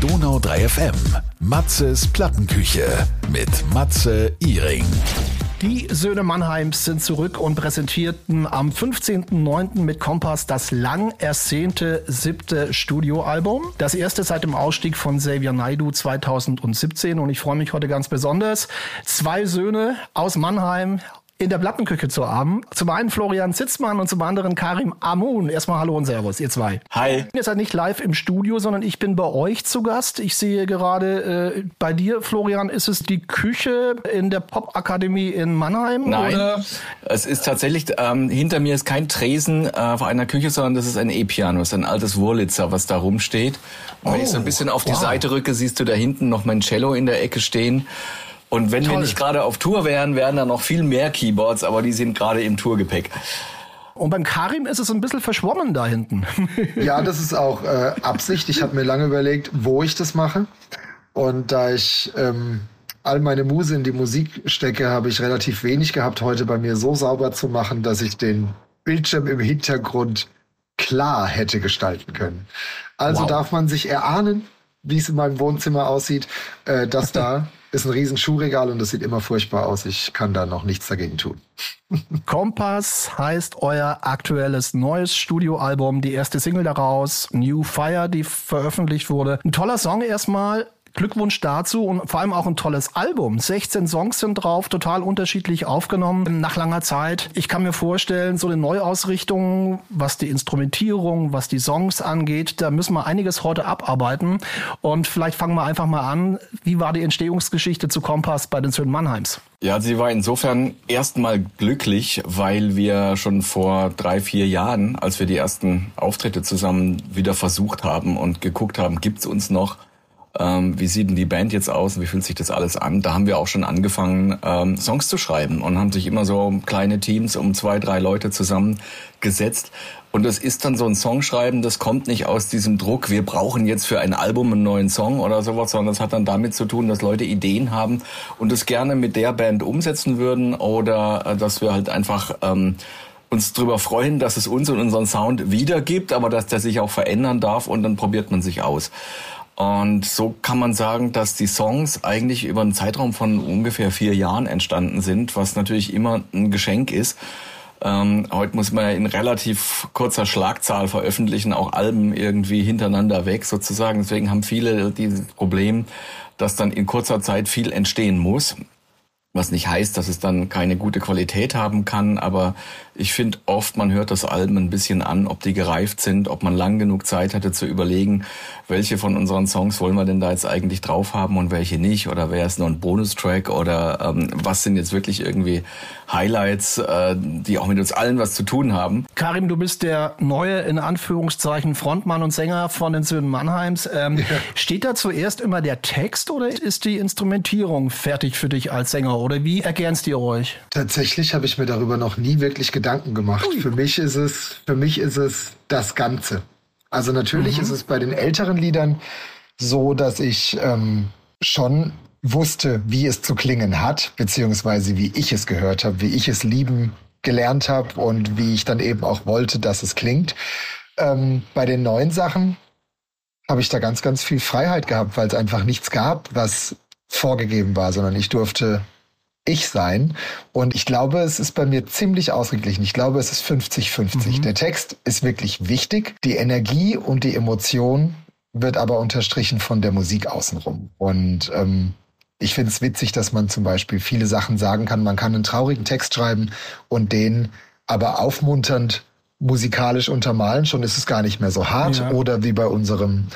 Donau 3 FM. Matzes Plattenküche mit Matze Iring. Die Söhne Mannheims sind zurück und präsentierten am 15.09. mit Kompass das lang ersehnte siebte Studioalbum. Das erste seit dem Ausstieg von Xavier Naidu 2017 und ich freue mich heute ganz besonders. Zwei Söhne aus Mannheim in der Plattenküche zu haben. Zum einen Florian Zitzmann und zum anderen Karim Amun. Erstmal Hallo und Servus, ihr zwei. Hi. Ihr seid nicht live im Studio, sondern ich bin bei euch zu Gast. Ich sehe gerade äh, bei dir, Florian, ist es die Küche in der Popakademie in Mannheim? Nein, oder? es ist tatsächlich, ähm, hinter mir ist kein Tresen äh, vor einer Küche, sondern das ist ein E-Piano, das ist ein altes Wurlitzer, was da rumsteht. Und wenn ich so ein bisschen auf die Oh, wow. Seite rücke, siehst du da hinten noch mein Cello in der Ecke stehen. Und wenn wir Toll. nicht gerade auf Tour wären, wären da noch viel mehr Keyboards, aber die sind gerade im Tourgepäck. Und beim Karim ist es ein bisschen verschwommen da hinten. Ja, das ist auch äh, Absicht. Ich habe mir lange überlegt, wo ich das mache. Und da ich ähm, all meine Muse in die Musik stecke, habe ich relativ wenig gehabt, heute bei mir so sauber zu machen, dass ich den Bildschirm im Hintergrund klar hätte gestalten können. Also Wow. darf man sich erahnen, wie es in meinem Wohnzimmer aussieht. Äh, das da ist ein riesen Schuhregal und das sieht immer furchtbar aus. Ich kann da noch nichts dagegen tun. Kompass heißt euer aktuelles neues Studioalbum, die erste Single daraus, New Fire, die veröffentlicht wurde. Ein toller Song erstmal. Glückwunsch dazu und vor allem auch ein tolles Album. 16 Songs sind drauf, total unterschiedlich aufgenommen nach langer Zeit. Ich kann mir vorstellen, so eine Neuausrichtung, was die Instrumentierung, was die Songs angeht, da müssen wir einiges heute abarbeiten. Und vielleicht fangen wir einfach mal an. Wie war die Entstehungsgeschichte zu Kompass bei den Söhnen Mannheims? Ja, sie war insofern erstmal glücklich, weil wir schon vor drei, vier Jahren, als wir die ersten Auftritte zusammen wieder versucht haben und geguckt haben, gibt's uns noch, ähm, wie sieht denn die Band jetzt aus wie fühlt sich das alles an? Da haben wir auch schon angefangen, ähm, Songs zu schreiben und haben sich immer so kleine Teams um zwei, drei Leute zusammengesetzt. Und es ist dann so ein Songschreiben, das kommt nicht aus diesem Druck, wir brauchen jetzt für ein Album einen neuen Song oder sowas, sondern das hat dann damit zu tun, dass Leute Ideen haben und es gerne mit der Band umsetzen würden oder äh, dass wir halt einfach ähm, uns drüber freuen, dass es uns und unseren Sound wiedergibt, aber dass der sich auch verändern darf und dann probiert man sich aus. Und so kann man sagen, dass die Songs eigentlich über einen Zeitraum von ungefähr vier Jahren entstanden sind, was natürlich immer ein Geschenk ist. Ähm, heute muss man ja in relativ kurzer Schlagzahl veröffentlichen, auch Alben irgendwie hintereinander weg sozusagen. Deswegen haben viele dieses Problem, dass dann in kurzer Zeit viel entstehen muss. Was nicht heißt, dass es dann keine gute Qualität haben kann, aber ich finde oft, man hört das Alben ein bisschen an, ob die gereift sind, ob man lang genug Zeit hatte zu überlegen, welche von unseren Songs wollen wir denn da jetzt eigentlich drauf haben und welche nicht, oder wäre es nur ein Bonustrack oder ähm, was sind jetzt wirklich irgendwie Highlights, äh, die auch mit uns allen was zu tun haben. Karim, du bist der neue, in Anführungszeichen, Frontmann und Sänger von den Söhnen Mannheims. Ähm, Steht da zuerst immer der Text oder ist die Instrumentierung fertig für dich als Sänger? Oder wie ergänzt ihr euch? Tatsächlich habe ich mir darüber noch nie wirklich Gedanken gemacht. Für mich ist es, für mich ist es das Ganze. Also natürlich ist es bei den älteren Liedern so, dass ich ähm, schon wusste, wie es zu klingen hat, beziehungsweise wie ich es gehört habe, wie ich es lieben gelernt habe und wie ich dann eben auch wollte, dass es klingt. Ähm, bei den neuen Sachen habe ich da ganz, ganz viel Freiheit gehabt, weil es einfach nichts gab, was vorgegeben war, sondern ich durfte ich sein. Und ich glaube, es ist bei mir ziemlich ausgeglichen. Ich glaube, es ist 50-50. Der Text ist wirklich wichtig. Die Energie und die Emotion wird aber unterstrichen von der Musik außenrum. Und ähm, ich finde es witzig, dass man zum Beispiel viele Sachen sagen kann. Man kann einen traurigen Text schreiben und den aber aufmunternd musikalisch untermalen. Schon ist es gar nicht mehr so hart. Ja. Oder wie bei unserem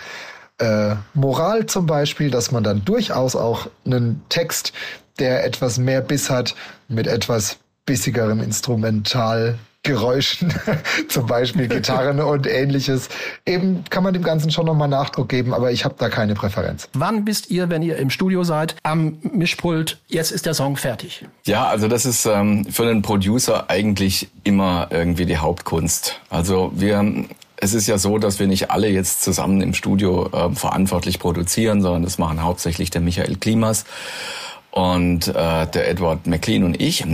äh, Moral zum Beispiel, dass man dann durchaus auch einen Text, der etwas mehr Biss hat, mit etwas bissigeren Instrumentalgeräuschen, zum Beispiel Gitarren und ähnliches, eben kann man dem Ganzen schon nochmal Nachdruck geben, aber ich habe da keine Präferenz. Wann wisst ihr, wenn ihr im Studio seid, am Mischpult, jetzt ist der Song fertig? Ja, also das ist ähm, für einen Producer eigentlich immer irgendwie die Hauptkunst. Also wir, es ist ja so, dass wir nicht alle jetzt zusammen im Studio äh, verantwortlich produzieren, sondern das machen hauptsächlich der Michael Klimas und äh, der Edward McLean und ich.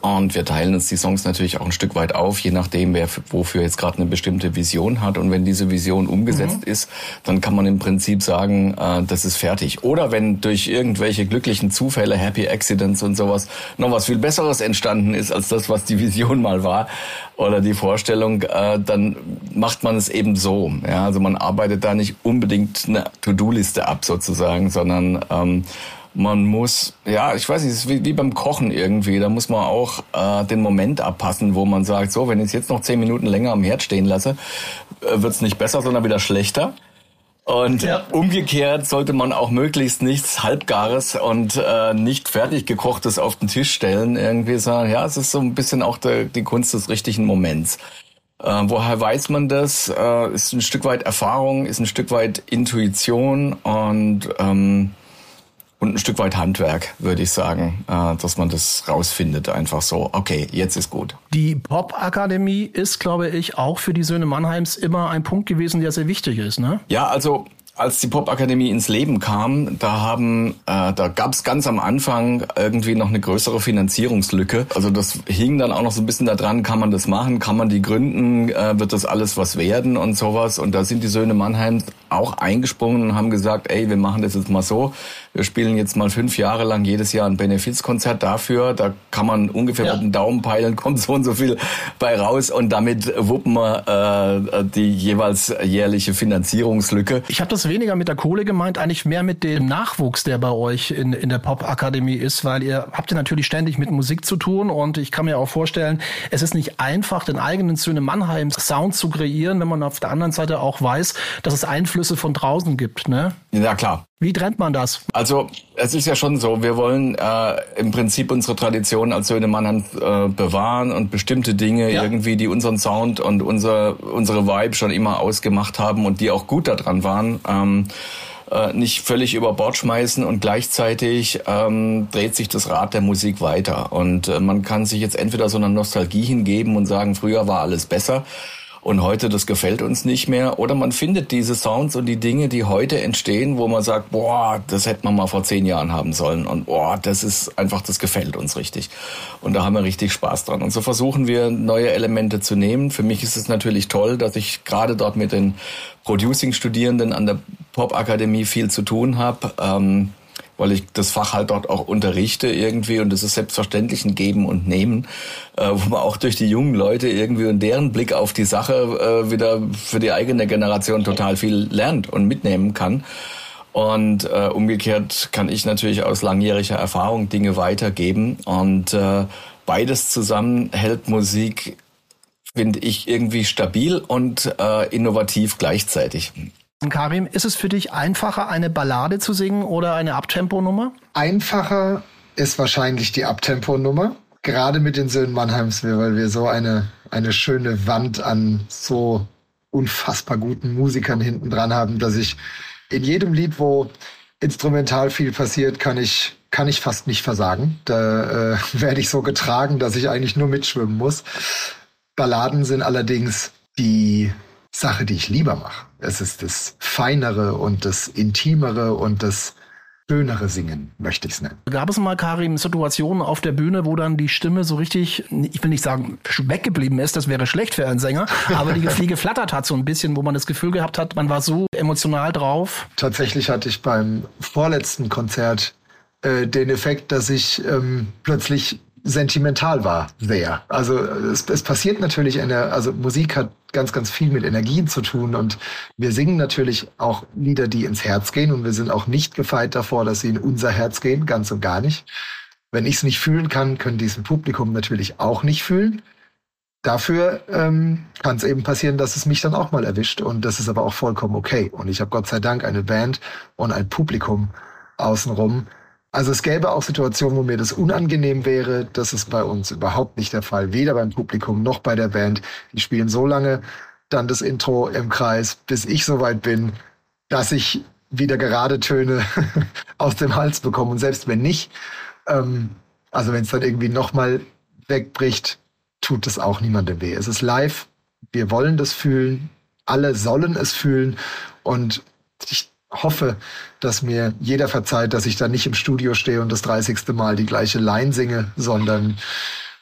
Und wir teilen uns die Songs natürlich auch ein Stück weit auf, je nachdem, wer wofür jetzt gerade eine bestimmte Vision hat. Und wenn diese Vision umgesetzt mhm. ist, dann kann man im Prinzip sagen, äh, das ist fertig. Oder wenn durch irgendwelche glücklichen Zufälle, Happy Accidents und sowas, noch was viel Besseres entstanden ist als das, was die Vision mal war oder die Vorstellung, äh, dann macht man es eben so. Ja, also man arbeitet da nicht unbedingt eine To-Do-Liste ab sozusagen, sondern ähm, man muss, ja, ich weiß nicht, es ist wie, wie beim Kochen irgendwie. Da muss man auch äh, den Moment abpassen, wo man sagt, so, wenn ich es jetzt noch zehn Minuten länger am Herd stehen lasse, äh, wird es nicht besser, sondern wieder schlechter. Und ja. umgekehrt sollte man auch möglichst nichts Halbgares und äh, nicht fertig gekochtes auf den Tisch stellen. Irgendwie sagen, ja, es ist so ein bisschen auch der, die Kunst des richtigen Moments. Äh, woher weiß man das? Äh, ist ein Stück weit Erfahrung, ist ein Stück weit Intuition und ähm, und ein Stück weit Handwerk, würde ich sagen, äh, dass man das rausfindet, einfach so, okay, jetzt ist gut. Die Pop-Akademie ist, glaube ich, auch für die Söhne Mannheims immer ein Punkt gewesen, der sehr wichtig ist, ne? Ja, also als die Popakademie ins Leben kam, da haben, äh, da gab es ganz am Anfang irgendwie noch eine größere Finanzierungslücke. Also das hing dann auch noch so ein bisschen daran, kann man das machen, kann man die gründen, äh, wird das alles was werden und sowas. Und da sind die Söhne Mannheim auch eingesprungen und haben gesagt, ey, wir machen das jetzt mal so. Wir spielen jetzt mal fünf Jahre lang jedes Jahr ein Benefizkonzert dafür. Da kann man ungefähr ja. mit dem Daumen peilen, kommt so und so viel bei raus und damit wuppen wir äh, die jeweils jährliche Finanzierungslücke. Ich habe das weniger mit der Kohle gemeint, eigentlich mehr mit dem Nachwuchs, der bei euch in, in der Pop-Akademie ist, weil ihr habt ja natürlich ständig mit Musik zu tun und ich kann mir auch vorstellen, es ist nicht einfach, den eigenen Söhne Mannheim Sound zu kreieren, wenn man auf der anderen Seite auch weiß, dass es Einflüsse von draußen gibt, ne? Ja, klar. Wie trennt man das? Also es ist ja schon so, wir wollen äh, im Prinzip unsere Tradition als Söhne Mannheim äh, bewahren und bestimmte Dinge ja. irgendwie, die unseren Sound und unser, unsere Vibe schon immer ausgemacht haben und die auch gut daran waren, ähm, äh, nicht völlig über Bord schmeißen und gleichzeitig ähm, dreht sich das Rad der Musik weiter. Und äh, man kann sich jetzt entweder so einer Nostalgie hingeben und sagen, früher war alles besser und heute das gefällt uns nicht mehr. Oder man findet diese Sounds und die Dinge, die heute entstehen, wo man sagt, boah, das hätte man mal vor zehn Jahren haben sollen und boah, das ist einfach, das gefällt uns richtig. Und da haben wir richtig Spaß dran. Und so versuchen wir neue Elemente zu nehmen. Für mich ist es natürlich toll, dass ich gerade dort mit den Producing-Studierenden an der Pop-Akademie viel zu tun habe. Ähm, weil ich das Fach halt dort auch unterrichte irgendwie und es ist selbstverständlich ein Geben und Nehmen, äh, wo man auch durch die jungen Leute irgendwie und deren Blick auf die Sache äh, wieder für die eigene Generation total viel lernt und mitnehmen kann. Und äh, umgekehrt kann ich natürlich aus langjähriger Erfahrung Dinge weitergeben. Und äh, beides zusammen hält Musik, finde ich, irgendwie stabil und äh, innovativ gleichzeitig. Karim, ist es für dich einfacher, eine Ballade zu singen oder eine Abtempo-Nummer? Einfacher ist wahrscheinlich die Abtempo-Nummer. Gerade mit den Söhnen Mannheims, weil wir so eine, eine schöne Wand an so unfassbar guten Musikern hinten dran haben, dass ich in jedem Lied, wo instrumental viel passiert, kann ich, kann ich fast nicht versagen. Da äh, werde ich so getragen, dass ich eigentlich nur mitschwimmen muss. Balladen sind allerdings die Sache, die ich lieber mache. Es ist das Feinere und das Intimere und das schönere Singen, möchte ich es nennen. Gab es mal, Karim, Situationen auf der Bühne, wo dann die Stimme so richtig, ich will nicht sagen, weggeblieben ist, das wäre schlecht für einen Sänger, aber die Fliege flattert hat so ein bisschen, wo man das Gefühl gehabt hat, man war so emotional drauf? Tatsächlich hatte ich beim vorletzten Konzert äh, den Effekt, dass ich ähm, plötzlich sentimental war, sehr. Also es, es passiert natürlich eine, also Musik hat ganz, ganz viel mit Energien zu tun und wir singen natürlich auch Lieder, die ins Herz gehen und wir sind auch nicht gefeit davor, dass sie in unser Herz gehen, ganz und gar nicht. Wenn ich es nicht fühlen kann, können diesen Publikum natürlich auch nicht fühlen. Dafür ähm, kann es eben passieren, dass es mich dann auch mal erwischt und das ist aber auch vollkommen okay. Und ich habe Gott sei Dank eine Band und ein Publikum außenrum, also es gäbe auch Situationen, wo mir das unangenehm wäre. Das ist bei uns überhaupt nicht der Fall. Weder beim Publikum noch bei der Band. Die spielen so lange dann das Intro im Kreis, bis ich soweit bin, dass ich wieder gerade Töne aus dem Hals bekomme. Und selbst wenn nicht, ähm, also wenn es dann irgendwie nochmal wegbricht, tut es auch niemandem weh. Es ist live. Wir wollen das fühlen. Alle sollen es fühlen. Und ich hoffe, dass mir jeder verzeiht, dass ich da nicht im Studio stehe und das 30. Mal die gleiche Line singe, sondern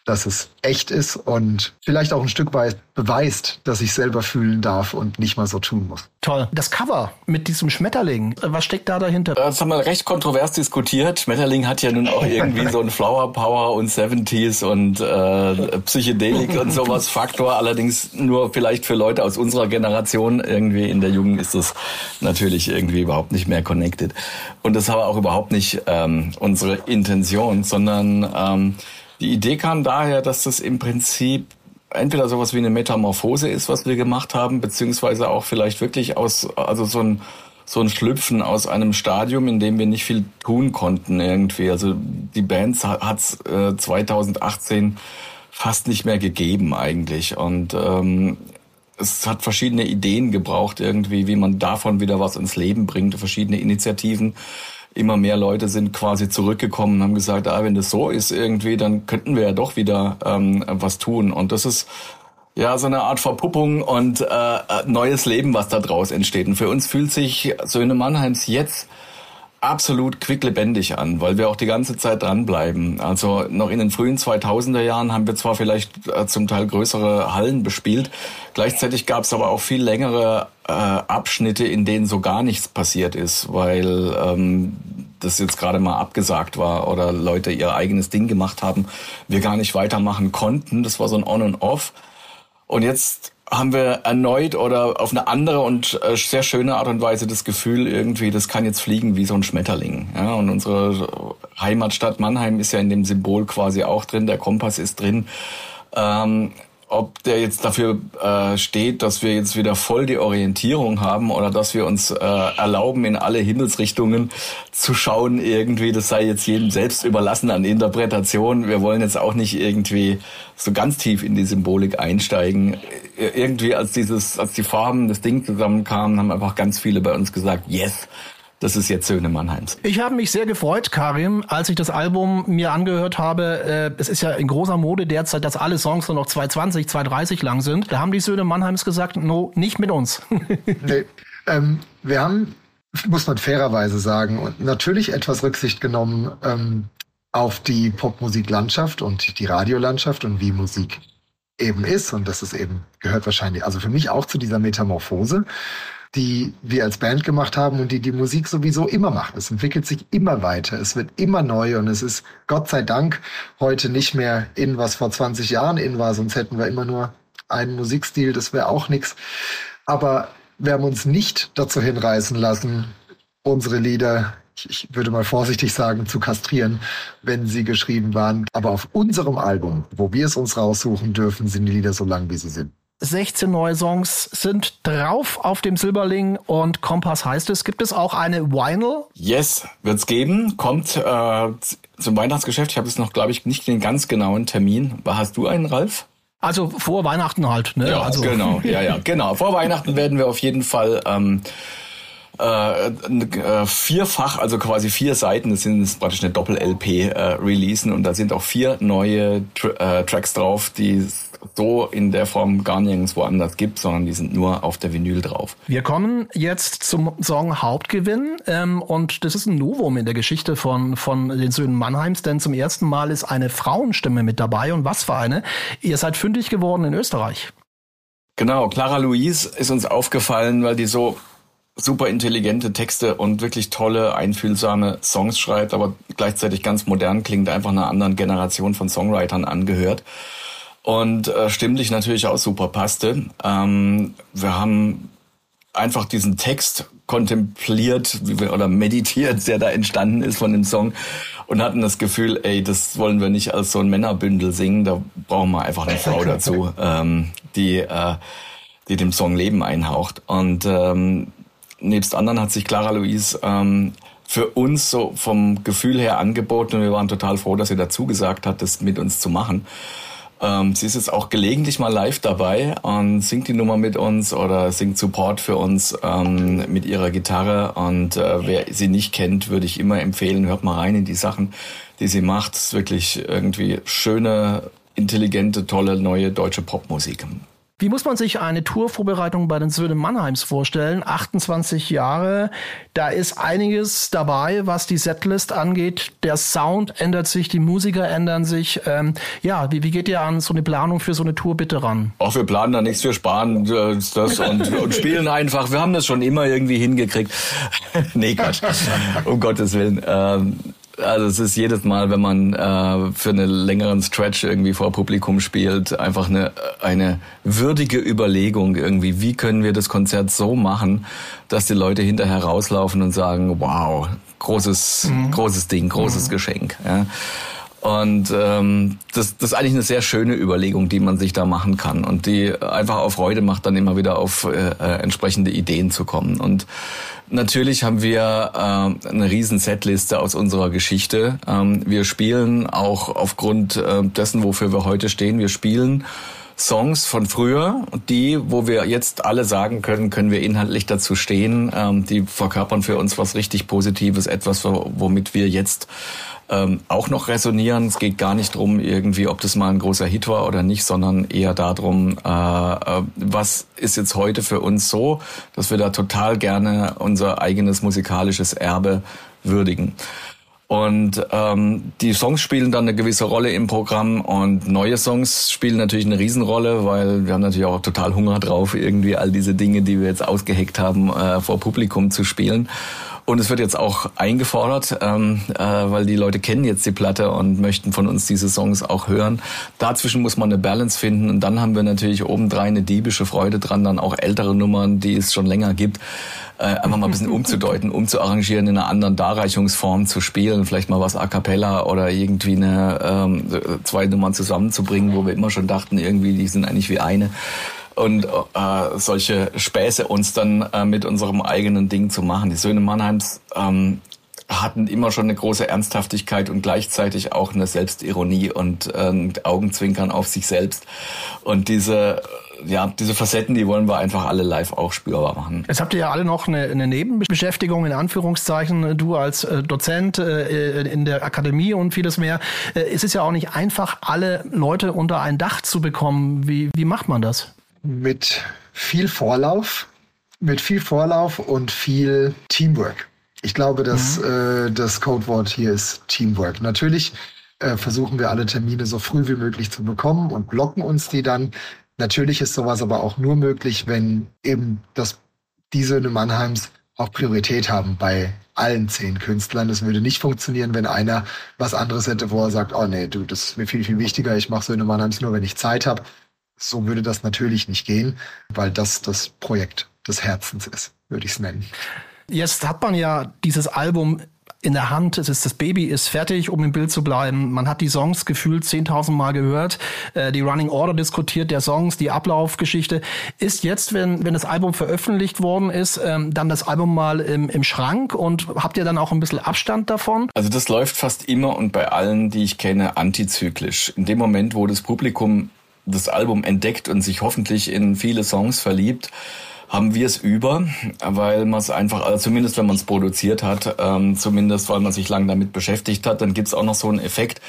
dass es echt ist und vielleicht auch ein Stück weit beweist, dass ich selber fühlen darf und nicht mal so tun muss. Toll. Das Cover mit diesem Schmetterling, was steckt da dahinter? Das haben wir recht kontrovers diskutiert. Schmetterling hat ja nun auch irgendwie so ein Flower Power und 70s und äh, Psychedelik und sowas Faktor. Allerdings nur vielleicht für Leute aus unserer Generation. Irgendwie in der Jugend ist das natürlich irgendwie überhaupt nicht mehr connected. Und das war auch überhaupt nicht ähm, unsere Intention, sondern ähm, die Idee kam daher, dass das im Prinzip entweder sowas wie eine Metamorphose ist, was wir gemacht haben, beziehungsweise auch vielleicht wirklich aus, also so ein, so ein Schlüpfen aus einem Stadium, in dem wir nicht viel tun konnten irgendwie. Also die Bands hat's äh, 2018 fast nicht mehr gegeben eigentlich und ähm, es hat verschiedene Ideen gebraucht irgendwie, wie man davon wieder was ins Leben bringt, verschiedene Initiativen immer mehr Leute sind quasi zurückgekommen und haben gesagt, ah, wenn das so ist irgendwie, dann könnten wir ja doch wieder ähm, was tun. Und das ist ja so eine Art Verpuppung und äh, neues Leben, was da draus entsteht. Und für uns fühlt sich Söhne Mannheims jetzt absolut quicklebendig an, weil wir auch die ganze Zeit dranbleiben. Also noch in den frühen 2000er Jahren haben wir zwar vielleicht äh, zum Teil größere Hallen bespielt, gleichzeitig gab es aber auch viel längere äh, Abschnitte, in denen so gar nichts passiert ist, weil ähm, das jetzt gerade mal abgesagt war oder Leute ihr eigenes Ding gemacht haben, wir gar nicht weitermachen konnten. Das war so ein On und Off. Und jetzt haben wir erneut oder auf eine andere und äh, sehr schöne Art und Weise das Gefühl irgendwie, das kann jetzt fliegen wie so ein Schmetterling. Ja, und unsere Heimatstadt Mannheim ist ja in dem Symbol quasi auch drin, der Kompass ist drin. Ähm, ob der jetzt dafür äh, steht, dass wir jetzt wieder voll die Orientierung haben oder dass wir uns äh, erlauben, in alle Himmelsrichtungen zu schauen irgendwie, das sei jetzt jedem selbst überlassen an Interpretation. Wir wollen jetzt auch nicht irgendwie so ganz tief in die Symbolik einsteigen. Irgendwie als dieses, als die Farben, das Ding zusammenkamen, haben einfach ganz viele bei uns gesagt, yes, das ist jetzt Söhne Mannheims. Ich habe mich sehr gefreut, Karim, als ich das Album mir angehört habe. Äh, es ist ja in großer Mode derzeit, dass alle Songs nur noch 220, 230 lang sind. Da haben die Söhne Mannheims gesagt, no, nicht mit uns. nee, ähm, wir haben, muss man fairerweise sagen, und natürlich etwas Rücksicht genommen ähm, auf die Popmusiklandschaft und die Radiolandschaft und wie Musik eben ist. Und das ist eben, gehört wahrscheinlich, also für mich auch zu dieser Metamorphose die wir als Band gemacht haben und die die Musik sowieso immer macht. Es entwickelt sich immer weiter, es wird immer neu und es ist Gott sei Dank heute nicht mehr in, was vor 20 Jahren in war, sonst hätten wir immer nur einen Musikstil, das wäre auch nichts. Aber wir haben uns nicht dazu hinreißen lassen, unsere Lieder, ich würde mal vorsichtig sagen, zu kastrieren, wenn sie geschrieben waren. Aber auf unserem Album, wo wir es uns raussuchen dürfen, sind die Lieder so lang, wie sie sind. 16 neue Songs sind drauf auf dem Silberling und Kompass heißt es. Gibt es auch eine Vinyl? Yes, wird's geben. Kommt äh, zum Weihnachtsgeschäft. Ich habe jetzt noch, glaube ich, nicht den ganz genauen Termin. Hast du einen, Ralf? Also vor Weihnachten halt, ne? Ja, also. genau, ja, ja, genau. Vor Weihnachten werden wir auf jeden Fall ähm, äh, äh, vierfach, also quasi vier Seiten, das sind praktisch eine Doppel-LP äh, releasen und da sind auch vier neue Tr äh, Tracks drauf, die so in der Form gar nirgendwo anders gibt, sondern die sind nur auf der Vinyl drauf. Wir kommen jetzt zum Song Hauptgewinn ähm, und das ist ein Novum in der Geschichte von, von den Söhnen Mannheims, denn zum ersten Mal ist eine Frauenstimme mit dabei und was für eine. Ihr seid fündig geworden in Österreich. Genau, Clara Louise ist uns aufgefallen, weil die so super intelligente Texte und wirklich tolle, einfühlsame Songs schreibt, aber gleichzeitig ganz modern klingt, einfach einer anderen Generation von Songwritern angehört und äh, stimmlich natürlich auch super passte. Ähm, wir haben einfach diesen Text kontempliert wie wir, oder meditiert, der da entstanden ist von dem Song und hatten das Gefühl, ey, das wollen wir nicht als so ein Männerbündel singen, da brauchen wir einfach eine Frau dazu, ähm, die, äh, die dem Song Leben einhaucht. Und ähm, nebst anderen hat sich Clara Louise ähm, für uns so vom Gefühl her angeboten und wir waren total froh, dass sie dazu gesagt hat, das mit uns zu machen. Ähm, sie ist jetzt auch gelegentlich mal live dabei und singt die Nummer mit uns oder singt Support für uns ähm, mit ihrer Gitarre. Und äh, wer sie nicht kennt, würde ich immer empfehlen, hört mal rein in die Sachen, die sie macht. Es ist wirklich irgendwie schöne, intelligente, tolle, neue deutsche Popmusik. Wie muss man sich eine Tourvorbereitung bei den Söhnen Mannheims vorstellen? 28 Jahre, da ist einiges dabei, was die Setlist angeht. Der Sound ändert sich, die Musiker ändern sich. Ähm, ja, wie, wie geht ihr an so eine Planung für so eine Tour bitte ran? Auch wir planen da nichts, wir sparen äh, das und, und spielen einfach. Wir haben das schon immer irgendwie hingekriegt. nee, Quatsch. um Gottes Willen. Ähm, also es ist jedes Mal, wenn man äh, für einen längeren Stretch irgendwie vor Publikum spielt, einfach eine, eine würdige Überlegung irgendwie, wie können wir das Konzert so machen, dass die Leute hinterher rauslaufen und sagen, wow, großes, mhm. großes Ding, großes mhm. Geschenk. Ja. Und ähm, das, das ist eigentlich eine sehr schöne Überlegung, die man sich da machen kann und die einfach auf Freude macht, dann immer wieder auf äh, äh entsprechende Ideen zu kommen. Und natürlich haben wir äh, eine riesen Setliste aus unserer Geschichte. Ähm, wir spielen auch aufgrund äh, dessen, wofür wir heute stehen, wir spielen Songs von früher, die, wo wir jetzt alle sagen können, können wir inhaltlich dazu stehen. Ähm, die verkörpern für uns was richtig Positives, etwas, womit wir jetzt ähm, auch noch resonieren. Es geht gar nicht drum, irgendwie, ob das mal ein großer Hit war oder nicht, sondern eher darum, äh, äh, was ist jetzt heute für uns so, dass wir da total gerne unser eigenes musikalisches Erbe würdigen. Und ähm, die Songs spielen dann eine gewisse Rolle im Programm und neue Songs spielen natürlich eine Riesenrolle, weil wir haben natürlich auch total Hunger drauf, irgendwie all diese Dinge, die wir jetzt ausgeheckt haben, äh, vor Publikum zu spielen. Und es wird jetzt auch eingefordert, ähm, äh, weil die Leute kennen jetzt die Platte und möchten von uns diese Songs auch hören. Dazwischen muss man eine Balance finden und dann haben wir natürlich obendrein eine diebische Freude dran, dann auch ältere Nummern, die es schon länger gibt, äh, einfach mal ein bisschen umzudeuten, umzuarrangieren, in einer anderen Darreichungsform zu spielen, vielleicht mal was a cappella oder irgendwie eine ähm, zwei Nummern zusammenzubringen, wo wir immer schon dachten, irgendwie die sind eigentlich wie eine und äh, solche Späße uns dann äh, mit unserem eigenen Ding zu machen. Die Söhne Mannheims ähm, hatten immer schon eine große Ernsthaftigkeit und gleichzeitig auch eine Selbstironie und äh, Augenzwinkern auf sich selbst. Und diese ja, diese Facetten, die wollen wir einfach alle live auch spürbar machen. Jetzt habt ihr ja alle noch eine, eine Nebenbeschäftigung, in Anführungszeichen, du als äh, Dozent äh, in der Akademie und vieles mehr. Äh, es ist ja auch nicht einfach, alle Leute unter ein Dach zu bekommen. Wie, wie macht man das? Mit viel Vorlauf, mit viel Vorlauf und viel Teamwork. Ich glaube, dass mhm. äh, das Codewort hier ist Teamwork. Natürlich äh, versuchen wir alle Termine so früh wie möglich zu bekommen und blocken uns die dann. Natürlich ist sowas aber auch nur möglich, wenn eben das, die Söhne Mannheims auch Priorität haben bei allen zehn Künstlern. Es würde nicht funktionieren, wenn einer was anderes hätte, wo er sagt, oh nee, du, das ist mir viel, viel wichtiger, ich mache Söhne Mannheims nur, wenn ich Zeit habe. So würde das natürlich nicht gehen, weil das das Projekt des Herzens ist, würde ich es nennen. Jetzt hat man ja dieses Album in der Hand, es ist, das Baby ist fertig, um im Bild zu bleiben. Man hat die Songs gefühlt 10.000 Mal gehört, äh, die Running Order diskutiert der Songs, die Ablaufgeschichte. Ist jetzt, wenn, wenn das Album veröffentlicht worden ist, ähm, dann das Album mal im, im Schrank und habt ihr dann auch ein bisschen Abstand davon? Also das läuft fast immer und bei allen, die ich kenne, antizyklisch. In dem Moment, wo das Publikum das Album entdeckt und sich hoffentlich in viele Songs verliebt, haben wir es über, weil man es einfach, also zumindest wenn man es produziert hat, ähm, zumindest weil man sich lange damit beschäftigt hat, dann gibt es auch noch so einen Effekt,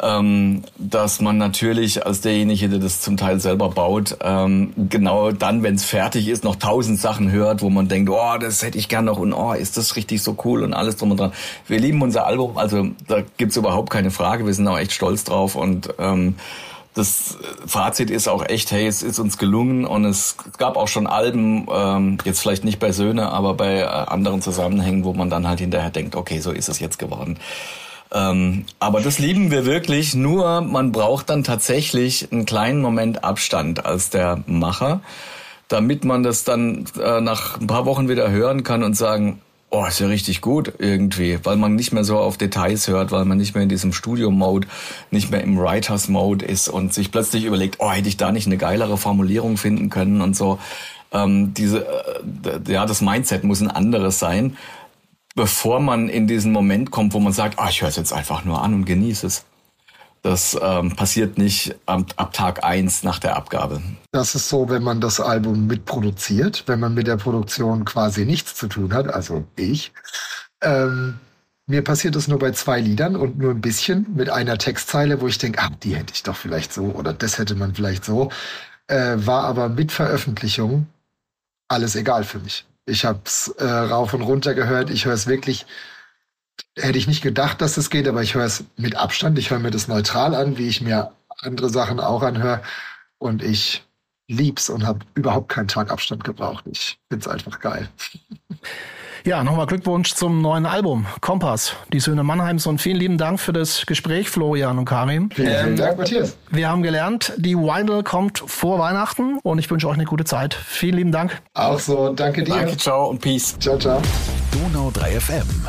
ähm, dass man natürlich als derjenige, der das zum Teil selber baut, ähm, genau dann, wenn es fertig ist, noch tausend Sachen hört, wo man denkt, oh, das hätte ich gern noch und oh, ist das richtig so cool und alles drum und dran. Wir lieben unser Album, also da gibt's überhaupt keine Frage, wir sind auch echt stolz drauf und ähm, das Fazit ist auch echt, hey, es ist uns gelungen und es gab auch schon Alben, ähm, jetzt vielleicht nicht bei Söhne, aber bei äh, anderen Zusammenhängen, wo man dann halt hinterher denkt, okay, so ist es jetzt geworden. Ähm, aber das lieben wir wirklich, nur man braucht dann tatsächlich einen kleinen Moment Abstand als der Macher, damit man das dann äh, nach ein paar Wochen wieder hören kann und sagen, Oh, ist ja richtig gut irgendwie, weil man nicht mehr so auf Details hört, weil man nicht mehr in diesem Studio-Mode, nicht mehr im Writers-Mode ist und sich plötzlich überlegt, oh, hätte ich da nicht eine geilere Formulierung finden können und so. Ähm, diese, äh, ja, das Mindset muss ein anderes sein, bevor man in diesen Moment kommt, wo man sagt, ah, ich höre es jetzt einfach nur an und genieße es. Das ähm, passiert nicht ab, ab Tag eins nach der Abgabe. Das ist so, wenn man das Album mitproduziert, wenn man mit der Produktion quasi nichts zu tun hat, also ich. Ähm, mir passiert das nur bei zwei Liedern und nur ein bisschen mit einer Textzeile, wo ich denke, ah, die hätte ich doch vielleicht so oder das hätte man vielleicht so. äh, war aber mit Veröffentlichung alles egal für mich. Ich habe es äh, rauf und runter gehört. Ich höre es wirklich. Hätte ich nicht gedacht, dass es geht, aber ich höre es mit Abstand. Ich höre mir das neutral an, wie ich mir andere Sachen auch anhöre. Und ich lieb's und habe überhaupt keinen Tag Abstand gebraucht. Ich find's einfach geil. Ja, nochmal Glückwunsch zum neuen Album, Kompass, die Söhne Mannheims und vielen lieben Dank für das Gespräch, Florian und Karim. Vielen, vielen Dank, Matthias. Wir haben gelernt, die Vinyl kommt vor Weihnachten und ich wünsche euch eine gute Zeit. Vielen lieben Dank. Auch so, danke dir. Danke, ciao und peace. Ciao, ciao. Donau 3 FM.